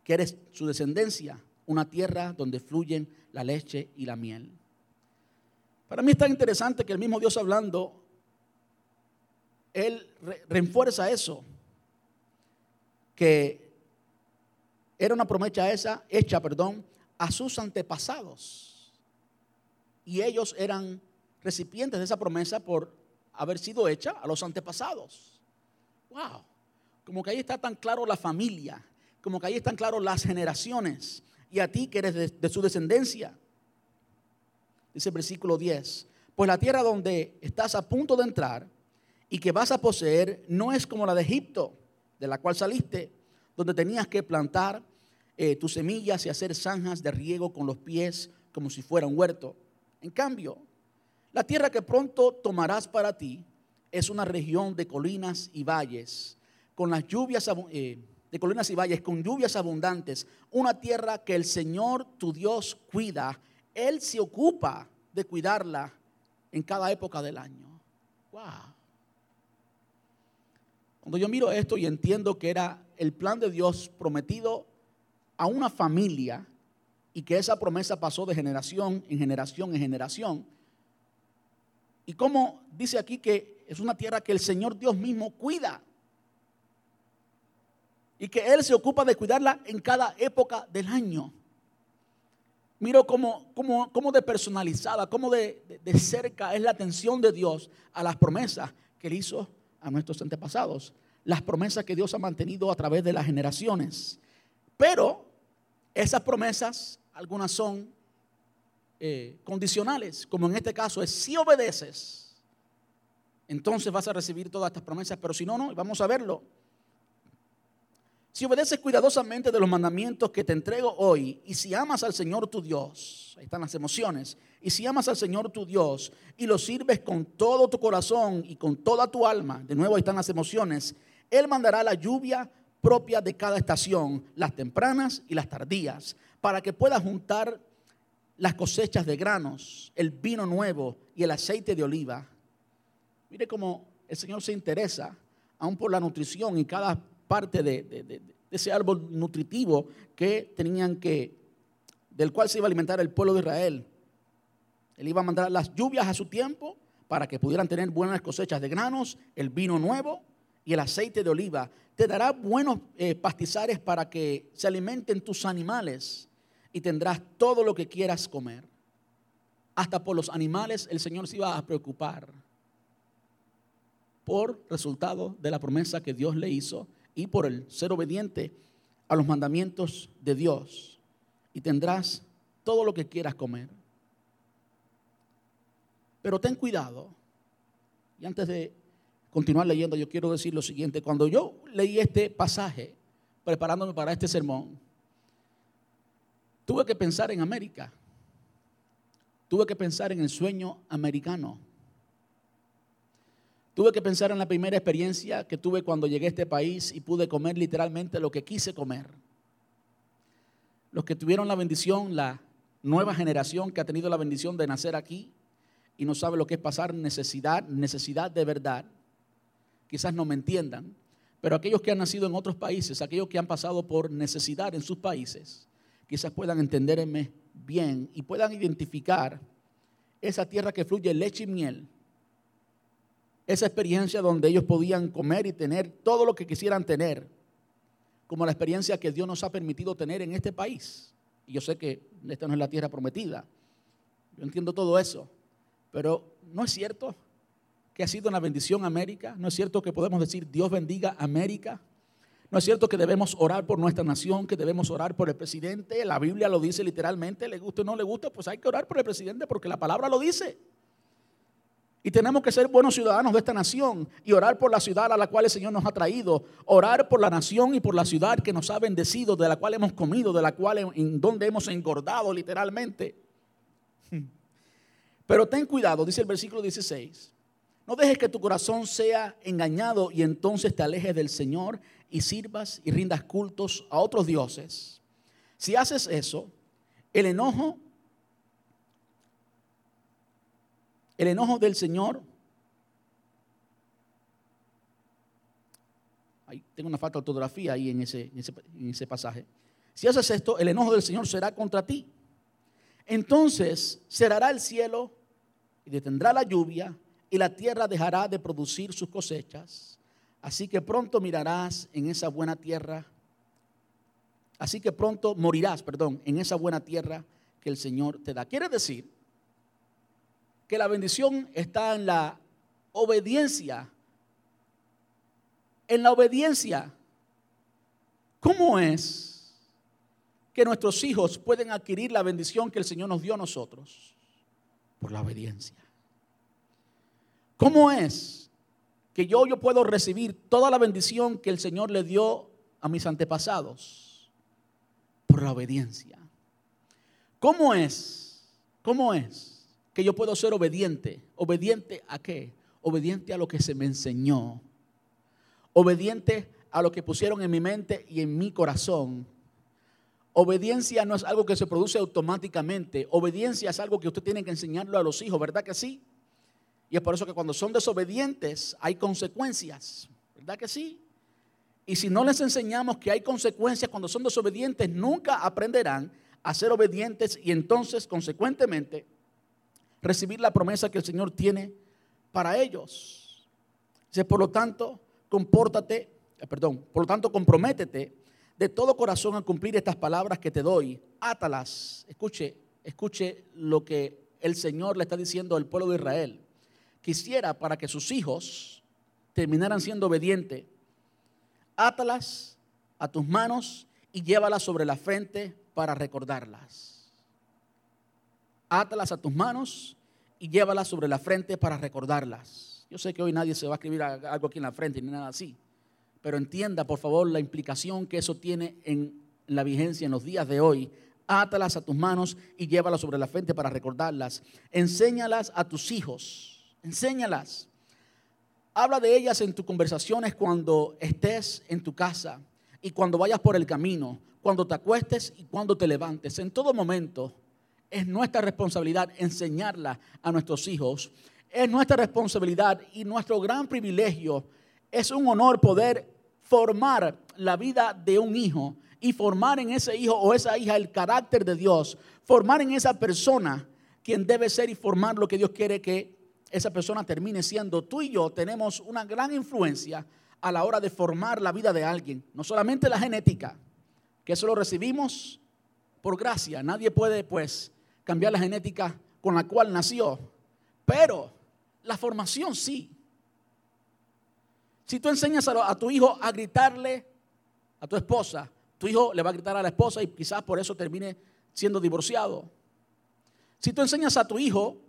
que eres su descendencia, una tierra donde fluyen la leche y la miel. Para mí es tan interesante que el mismo Dios hablando, Él refuerza eso, que era una promesa esa, hecha, perdón, a sus antepasados. Y ellos eran recipientes de esa promesa por haber sido hecha a los antepasados. Wow, como que ahí está tan claro la familia, como que ahí están claros las generaciones, y a ti que eres de su descendencia. Dice el versículo 10. Pues la tierra donde estás a punto de entrar y que vas a poseer no es como la de Egipto, de la cual saliste, donde tenías que plantar eh, tus semillas y hacer zanjas de riego con los pies como si fuera un huerto. En cambio, la tierra que pronto tomarás para ti es una región de colinas y valles, con las lluvias eh, de colinas y valles, con lluvias abundantes, una tierra que el Señor tu Dios cuida. Él se ocupa de cuidarla en cada época del año. Wow. Cuando yo miro esto y entiendo que era el plan de Dios prometido a una familia y que esa promesa pasó de generación en generación en generación. Y como dice aquí que es una tierra que el Señor Dios mismo cuida. Y que Él se ocupa de cuidarla en cada época del año. Miro cómo, cómo, de personalizada, cómo de, de cerca es la atención de Dios a las promesas que Él hizo a nuestros antepasados, las promesas que Dios ha mantenido a través de las generaciones. Pero esas promesas, algunas son eh, condicionales, como en este caso es si obedeces, entonces vas a recibir todas estas promesas, pero si no, no, vamos a verlo. Si obedeces cuidadosamente de los mandamientos que te entrego hoy, y si amas al Señor tu Dios, ahí están las emociones, y si amas al Señor tu Dios y lo sirves con todo tu corazón y con toda tu alma, de nuevo ahí están las emociones, Él mandará la lluvia propia de cada estación, las tempranas y las tardías, para que puedas juntar las cosechas de granos, el vino nuevo y el aceite de oliva. Mire cómo el Señor se interesa aún por la nutrición y cada parte de, ese árbol nutritivo que tenían que, del cual se iba a alimentar el pueblo de Israel. Él iba a mandar las lluvias a su tiempo para que pudieran tener buenas cosechas de granos, el vino nuevo y el aceite de oliva. Te dará buenos eh, pastizares para que se alimenten tus animales y tendrás todo lo que quieras comer. Hasta por los animales el Señor se iba a preocupar por resultado de la promesa que Dios le hizo y por el ser obediente a los mandamientos de Dios y tendrás todo lo que quieras comer. Pero ten cuidado. Y antes de continuar leyendo, yo quiero decir lo siguiente. Cuando yo leí este pasaje, preparándome para este sermón, tuve que pensar en América. Tuve que pensar en el sueño americano. Tuve que pensar en la primera experiencia que tuve cuando llegué a este país y pude comer literalmente lo que quise comer. Los que tuvieron la bendición, la nueva generación que ha tenido la bendición de nacer aquí y no sabe lo que es pasar necesidad, necesidad de verdad, quizás no me entiendan, pero aquellos que han nacido en otros países, aquellos que han pasado por necesidad en sus países, quizás puedan entenderme bien y puedan identificar esa tierra que fluye leche y miel esa experiencia donde ellos podían comer y tener todo lo que quisieran tener, como la experiencia que Dios nos ha permitido tener en este país. Y yo sé que esta no es la tierra prometida. Yo entiendo todo eso. Pero no es cierto que ha sido una bendición América. No es cierto que podemos decir Dios bendiga América. No es cierto que debemos orar por nuestra nación, que debemos orar por el presidente. La Biblia lo dice literalmente, le guste o no le guste, pues hay que orar por el presidente porque la palabra lo dice. Y tenemos que ser buenos ciudadanos de esta nación y orar por la ciudad a la cual el Señor nos ha traído. Orar por la nación y por la ciudad que nos ha bendecido, de la cual hemos comido, de la cual en donde hemos engordado literalmente. <laughs> Pero ten cuidado, dice el versículo 16. No dejes que tu corazón sea engañado y entonces te alejes del Señor y sirvas y rindas cultos a otros dioses. Si haces eso, el enojo El enojo del Señor. Ahí tengo una falta de ortografía ahí en ese, en ese, pasaje. Si haces esto, el enojo del Señor será contra ti. Entonces cerrará el cielo y detendrá la lluvia y la tierra dejará de producir sus cosechas. Así que pronto mirarás en esa buena tierra. Así que pronto morirás, perdón, en esa buena tierra que el Señor te da. Quiere decir que la bendición está en la obediencia. En la obediencia. ¿Cómo es que nuestros hijos pueden adquirir la bendición que el Señor nos dio a nosotros? Por la obediencia. ¿Cómo es que yo, yo puedo recibir toda la bendición que el Señor le dio a mis antepasados? por la obediencia. ¿Cómo es? ¿Cómo es que yo puedo ser obediente? ¿Obediente a qué? Obediente a lo que se me enseñó. Obediente a lo que pusieron en mi mente y en mi corazón. Obediencia no es algo que se produce automáticamente. Obediencia es algo que usted tiene que enseñarlo a los hijos, ¿verdad que sí? Y es por eso que cuando son desobedientes hay consecuencias, ¿verdad que sí? Y si no les enseñamos que hay consecuencias cuando son desobedientes, nunca aprenderán a ser obedientes y entonces, consecuentemente, recibir la promesa que el Señor tiene para ellos. Por lo tanto, compórtate, eh, perdón, por lo tanto, comprométete de todo corazón a cumplir estas palabras que te doy. Átalas. Escuche, escuche lo que el Señor le está diciendo al pueblo de Israel. Quisiera para que sus hijos terminaran siendo obedientes átalas a tus manos y llévalas sobre la frente para recordarlas. Átalas a tus manos y llévalas sobre la frente para recordarlas. Yo sé que hoy nadie se va a escribir algo aquí en la frente ni nada así, pero entienda por favor la implicación que eso tiene en la vigencia en los días de hoy. Átalas a tus manos y llévalas sobre la frente para recordarlas. Enséñalas a tus hijos. Enséñalas. Habla de ellas en tus conversaciones cuando estés en tu casa y cuando vayas por el camino, cuando te acuestes y cuando te levantes. En todo momento es nuestra responsabilidad enseñarla a nuestros hijos. Es nuestra responsabilidad y nuestro gran privilegio. Es un honor poder formar la vida de un hijo y formar en ese hijo o esa hija el carácter de Dios. Formar en esa persona quien debe ser y formar lo que Dios quiere que esa persona termine siendo. Tú y yo tenemos una gran influencia a la hora de formar la vida de alguien. No solamente la genética, que eso lo recibimos por gracia. Nadie puede, pues, cambiar la genética con la cual nació. Pero la formación sí. Si tú enseñas a, tu hijo a gritarle a tu esposa, tu hijo le va a gritar a la esposa y quizás por eso termine siendo divorciado. Si tú enseñas a tu hijo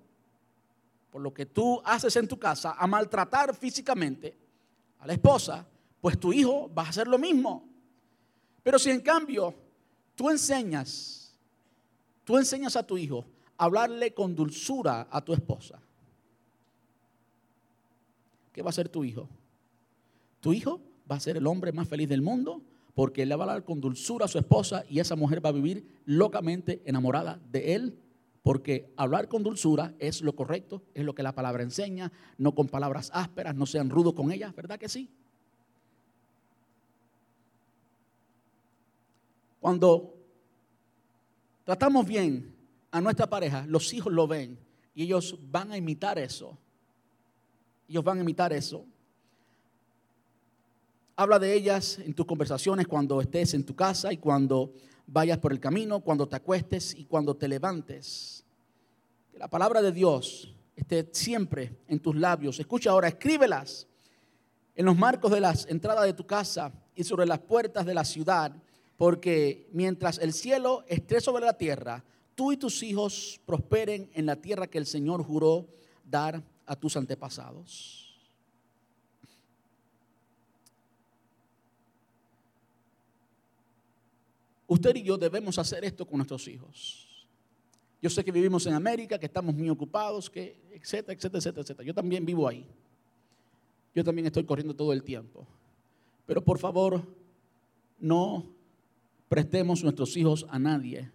por lo que tú haces en tu casa, a maltratar físicamente a la esposa, pues tu hijo va a hacer lo mismo. Pero si en cambio tú enseñas, tú enseñas a tu hijo a hablarle con dulzura a tu esposa, ¿qué va a hacer tu hijo? Tu hijo va a ser el hombre más feliz del mundo porque él le va a hablar con dulzura a su esposa y esa mujer va a vivir locamente enamorada de él porque hablar con dulzura es lo correcto, es lo que la palabra enseña, no con palabras ásperas, no sean rudos con ellas, ¿verdad que sí? Cuando tratamos bien a nuestra pareja, los hijos lo ven y ellos van a imitar eso. Ellos van a imitar eso. Habla de ellas en tus conversaciones cuando estés en tu casa y cuando vayas por el camino, cuando te acuestes y cuando te levantes. Que la palabra de Dios esté siempre en tus labios. Escucha ahora, escríbelas en los marcos de las entradas de tu casa y sobre las puertas de la ciudad, porque mientras el cielo esté sobre la tierra, tú y tus hijos prosperen en la tierra que el Señor juró dar a tus antepasados. Usted y yo debemos hacer esto con nuestros hijos. Yo sé que vivimos en América, que estamos muy ocupados, que etcétera, etcétera, etcétera, etcétera. Yo también vivo ahí. Yo también estoy corriendo todo el tiempo. Pero por favor, no prestemos nuestros hijos a nadie.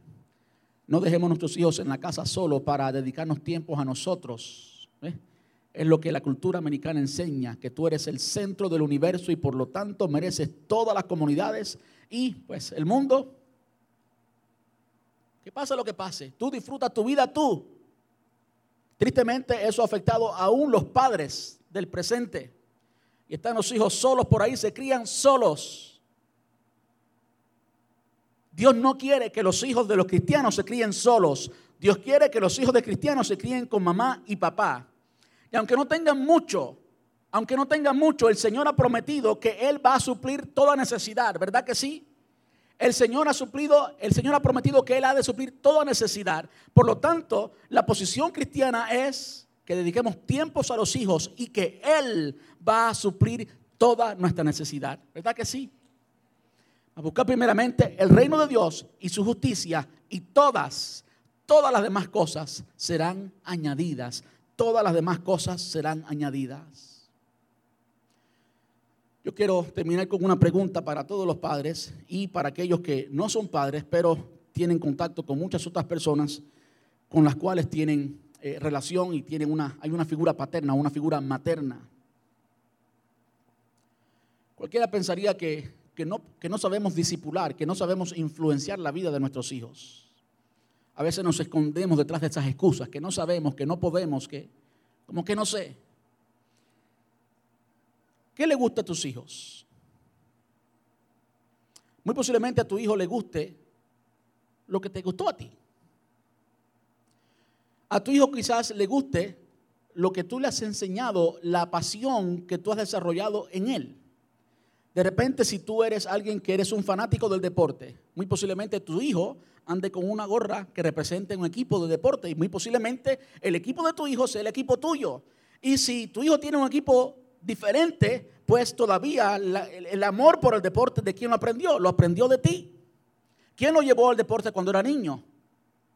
No dejemos nuestros hijos en la casa solo para dedicarnos tiempos a nosotros. Es lo que la cultura americana enseña, que tú eres el centro del universo y por lo tanto mereces todas las comunidades y pues el mundo que pase lo que pase, tú disfrutas tu vida tú. Tristemente eso ha afectado aún los padres del presente. Y están los hijos solos por ahí, se crían solos. Dios no quiere que los hijos de los cristianos se críen solos. Dios quiere que los hijos de cristianos se críen con mamá y papá. Y aunque no tengan mucho, aunque no tengan mucho, el Señor ha prometido que Él va a suplir toda necesidad, ¿verdad que sí? El Señor ha suplido, el Señor ha prometido que Él ha de suplir toda necesidad. Por lo tanto, la posición cristiana es que dediquemos tiempos a los hijos y que Él va a suplir toda nuestra necesidad. ¿Verdad que sí? a buscar primeramente el reino de Dios y su justicia y todas, todas las demás cosas serán añadidas. Todas las demás cosas serán añadidas. Yo quiero terminar con una pregunta para todos los padres y para aquellos que no son padres, pero tienen contacto con muchas otras personas con las cuales tienen eh, relación y tienen una, hay una figura paterna, una figura materna. Cualquiera pensaría que, no, que no sabemos disipular, que no sabemos influenciar la vida de nuestros hijos. A veces nos escondemos detrás de esas excusas, que no sabemos, que no podemos, que como que no sé. ¿Qué le gusta a tus hijos? Muy posiblemente a tu hijo le guste lo que te gustó a ti. A tu hijo quizás le guste lo que tú le has enseñado, la pasión que tú has desarrollado en él. De repente, si tú eres alguien que eres un fanático del deporte, muy posiblemente tu hijo ande con una gorra que represente un equipo de deporte y muy posiblemente el equipo de tu hijo sea el equipo tuyo. Y si tu hijo tiene un equipo diferente, pues todavía el, amor por el deporte, ¿de quién lo aprendió? Lo aprendió de ti. ¿Quién lo llevó al deporte cuando era niño?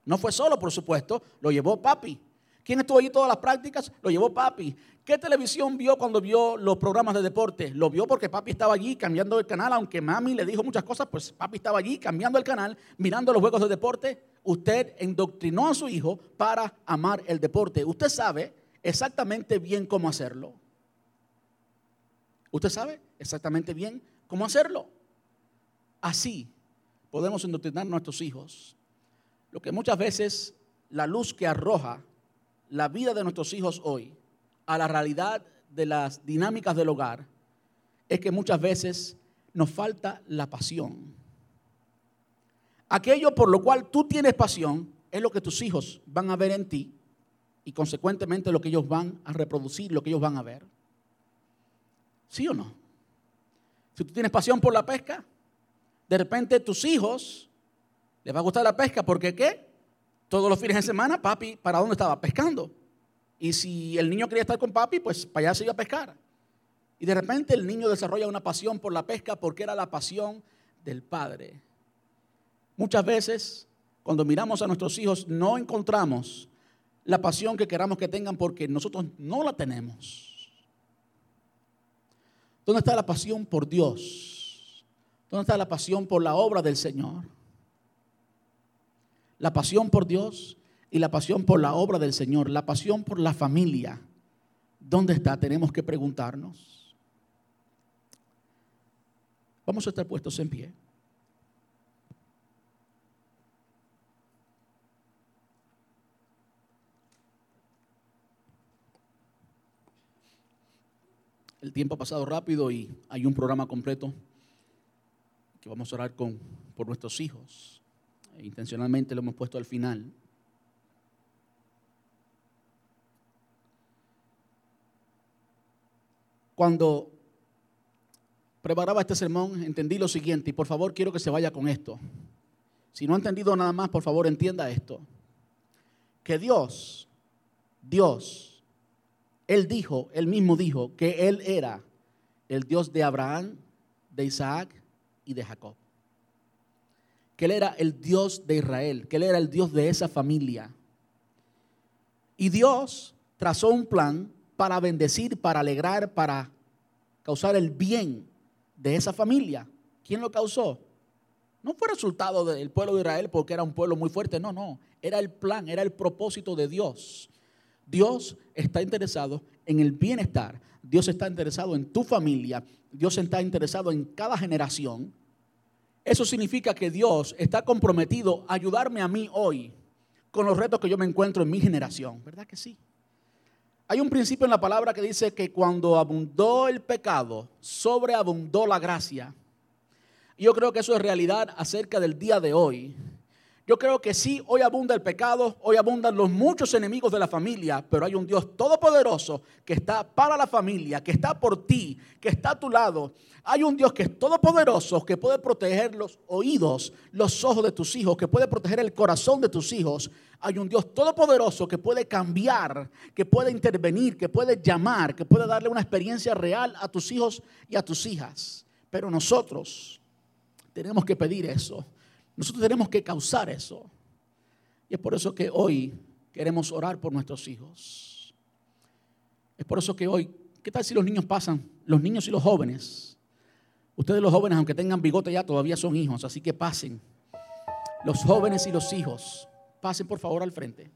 No fue solo, por supuesto, lo llevó papi. ¿Quién estuvo allí todas las prácticas? Lo llevó papi. ¿Qué televisión vio cuando vio los programas de deporte? Lo vio porque papi estaba allí cambiando el canal, aunque mami le dijo muchas cosas, pues papi estaba allí cambiando el canal, mirando los juegos de deporte. Usted endoctrinó a su hijo para amar el deporte. Usted sabe exactamente bien cómo hacerlo. Usted sabe exactamente bien cómo hacerlo. Así podemos endoctrinar a nuestros hijos. Lo que muchas veces la luz que arroja la vida de nuestros hijos hoy a la realidad de las dinámicas del hogar es que muchas veces nos falta la pasión. Aquello por lo cual tú tienes pasión es lo que tus hijos van a ver en ti y consecuentemente lo que ellos van a reproducir, lo que ellos van a ver. ¿Sí o no? Si tú tienes pasión por la pesca, de repente tus hijos les va a gustar la pesca porque ¿qué? Todos los fines de semana, papi, ¿para dónde estaba? Pescando. Y si el niño quería estar con papi, pues para allá se iba a pescar. Y de repente el niño desarrolla una pasión por la pesca porque era la pasión del padre. Muchas veces, cuando miramos a nuestros hijos, no encontramos la pasión que queramos que tengan porque nosotros no la tenemos. ¿Dónde está la pasión por Dios? ¿Dónde está la pasión por la obra del Señor? la pasión por Dios y la pasión por la obra del Señor, la pasión por la familia. ¿Dónde está? Tenemos que preguntarnos. Vamos a estar puestos en pie. El tiempo ha pasado rápido y hay un programa completo que vamos a orar con, por nuestros hijos. Intencionalmente lo hemos puesto al final. Cuando preparaba este sermón, entendí lo siguiente, y por favor quiero que se vaya con esto. Si no ha entendido nada más, por favor entienda esto. Que Dios, Dios, Él dijo, Él mismo dijo que Él era el Dios de Abraham, de Isaac y de Jacob que Él era el Dios de Israel, que Él era el Dios de esa familia. Y Dios trazó un plan para bendecir, para alegrar, para causar el bien de esa familia. ¿Quién lo causó? No fue resultado del pueblo de Israel porque era un pueblo muy fuerte, no, no. Era el plan, era el propósito de Dios. Dios está interesado en el bienestar, Dios está interesado en tu familia, Dios está interesado en cada generación eso significa que Dios está comprometido a ayudarme a mí hoy con los retos que yo me encuentro en mi generación. ¿Verdad que sí? Hay un principio en la palabra que dice que cuando abundó el pecado, sobreabundó la gracia. Yo creo que eso es realidad acerca del día de hoy. Yo creo que sí, hoy abunda el pecado, hoy abundan los muchos enemigos de la familia, pero hay un Dios todopoderoso que está para la familia, que está por ti, que está a tu lado. Hay un Dios que es todopoderoso, que puede proteger los oídos, los ojos de tus hijos, que puede proteger el corazón de tus hijos. Hay un Dios todopoderoso que puede cambiar, que puede intervenir, que puede llamar, que puede darle una experiencia real a tus hijos y a tus hijas. Pero nosotros tenemos que pedir eso. Nosotros tenemos que causar eso. Y es por eso que hoy queremos orar por nuestros hijos. Es por eso que hoy, ¿qué tal si los niños pasan? Los niños y los jóvenes. Ustedes los jóvenes, aunque tengan bigote ya, todavía son hijos, así que pasen. Los jóvenes y los hijos, pasen por favor al frente.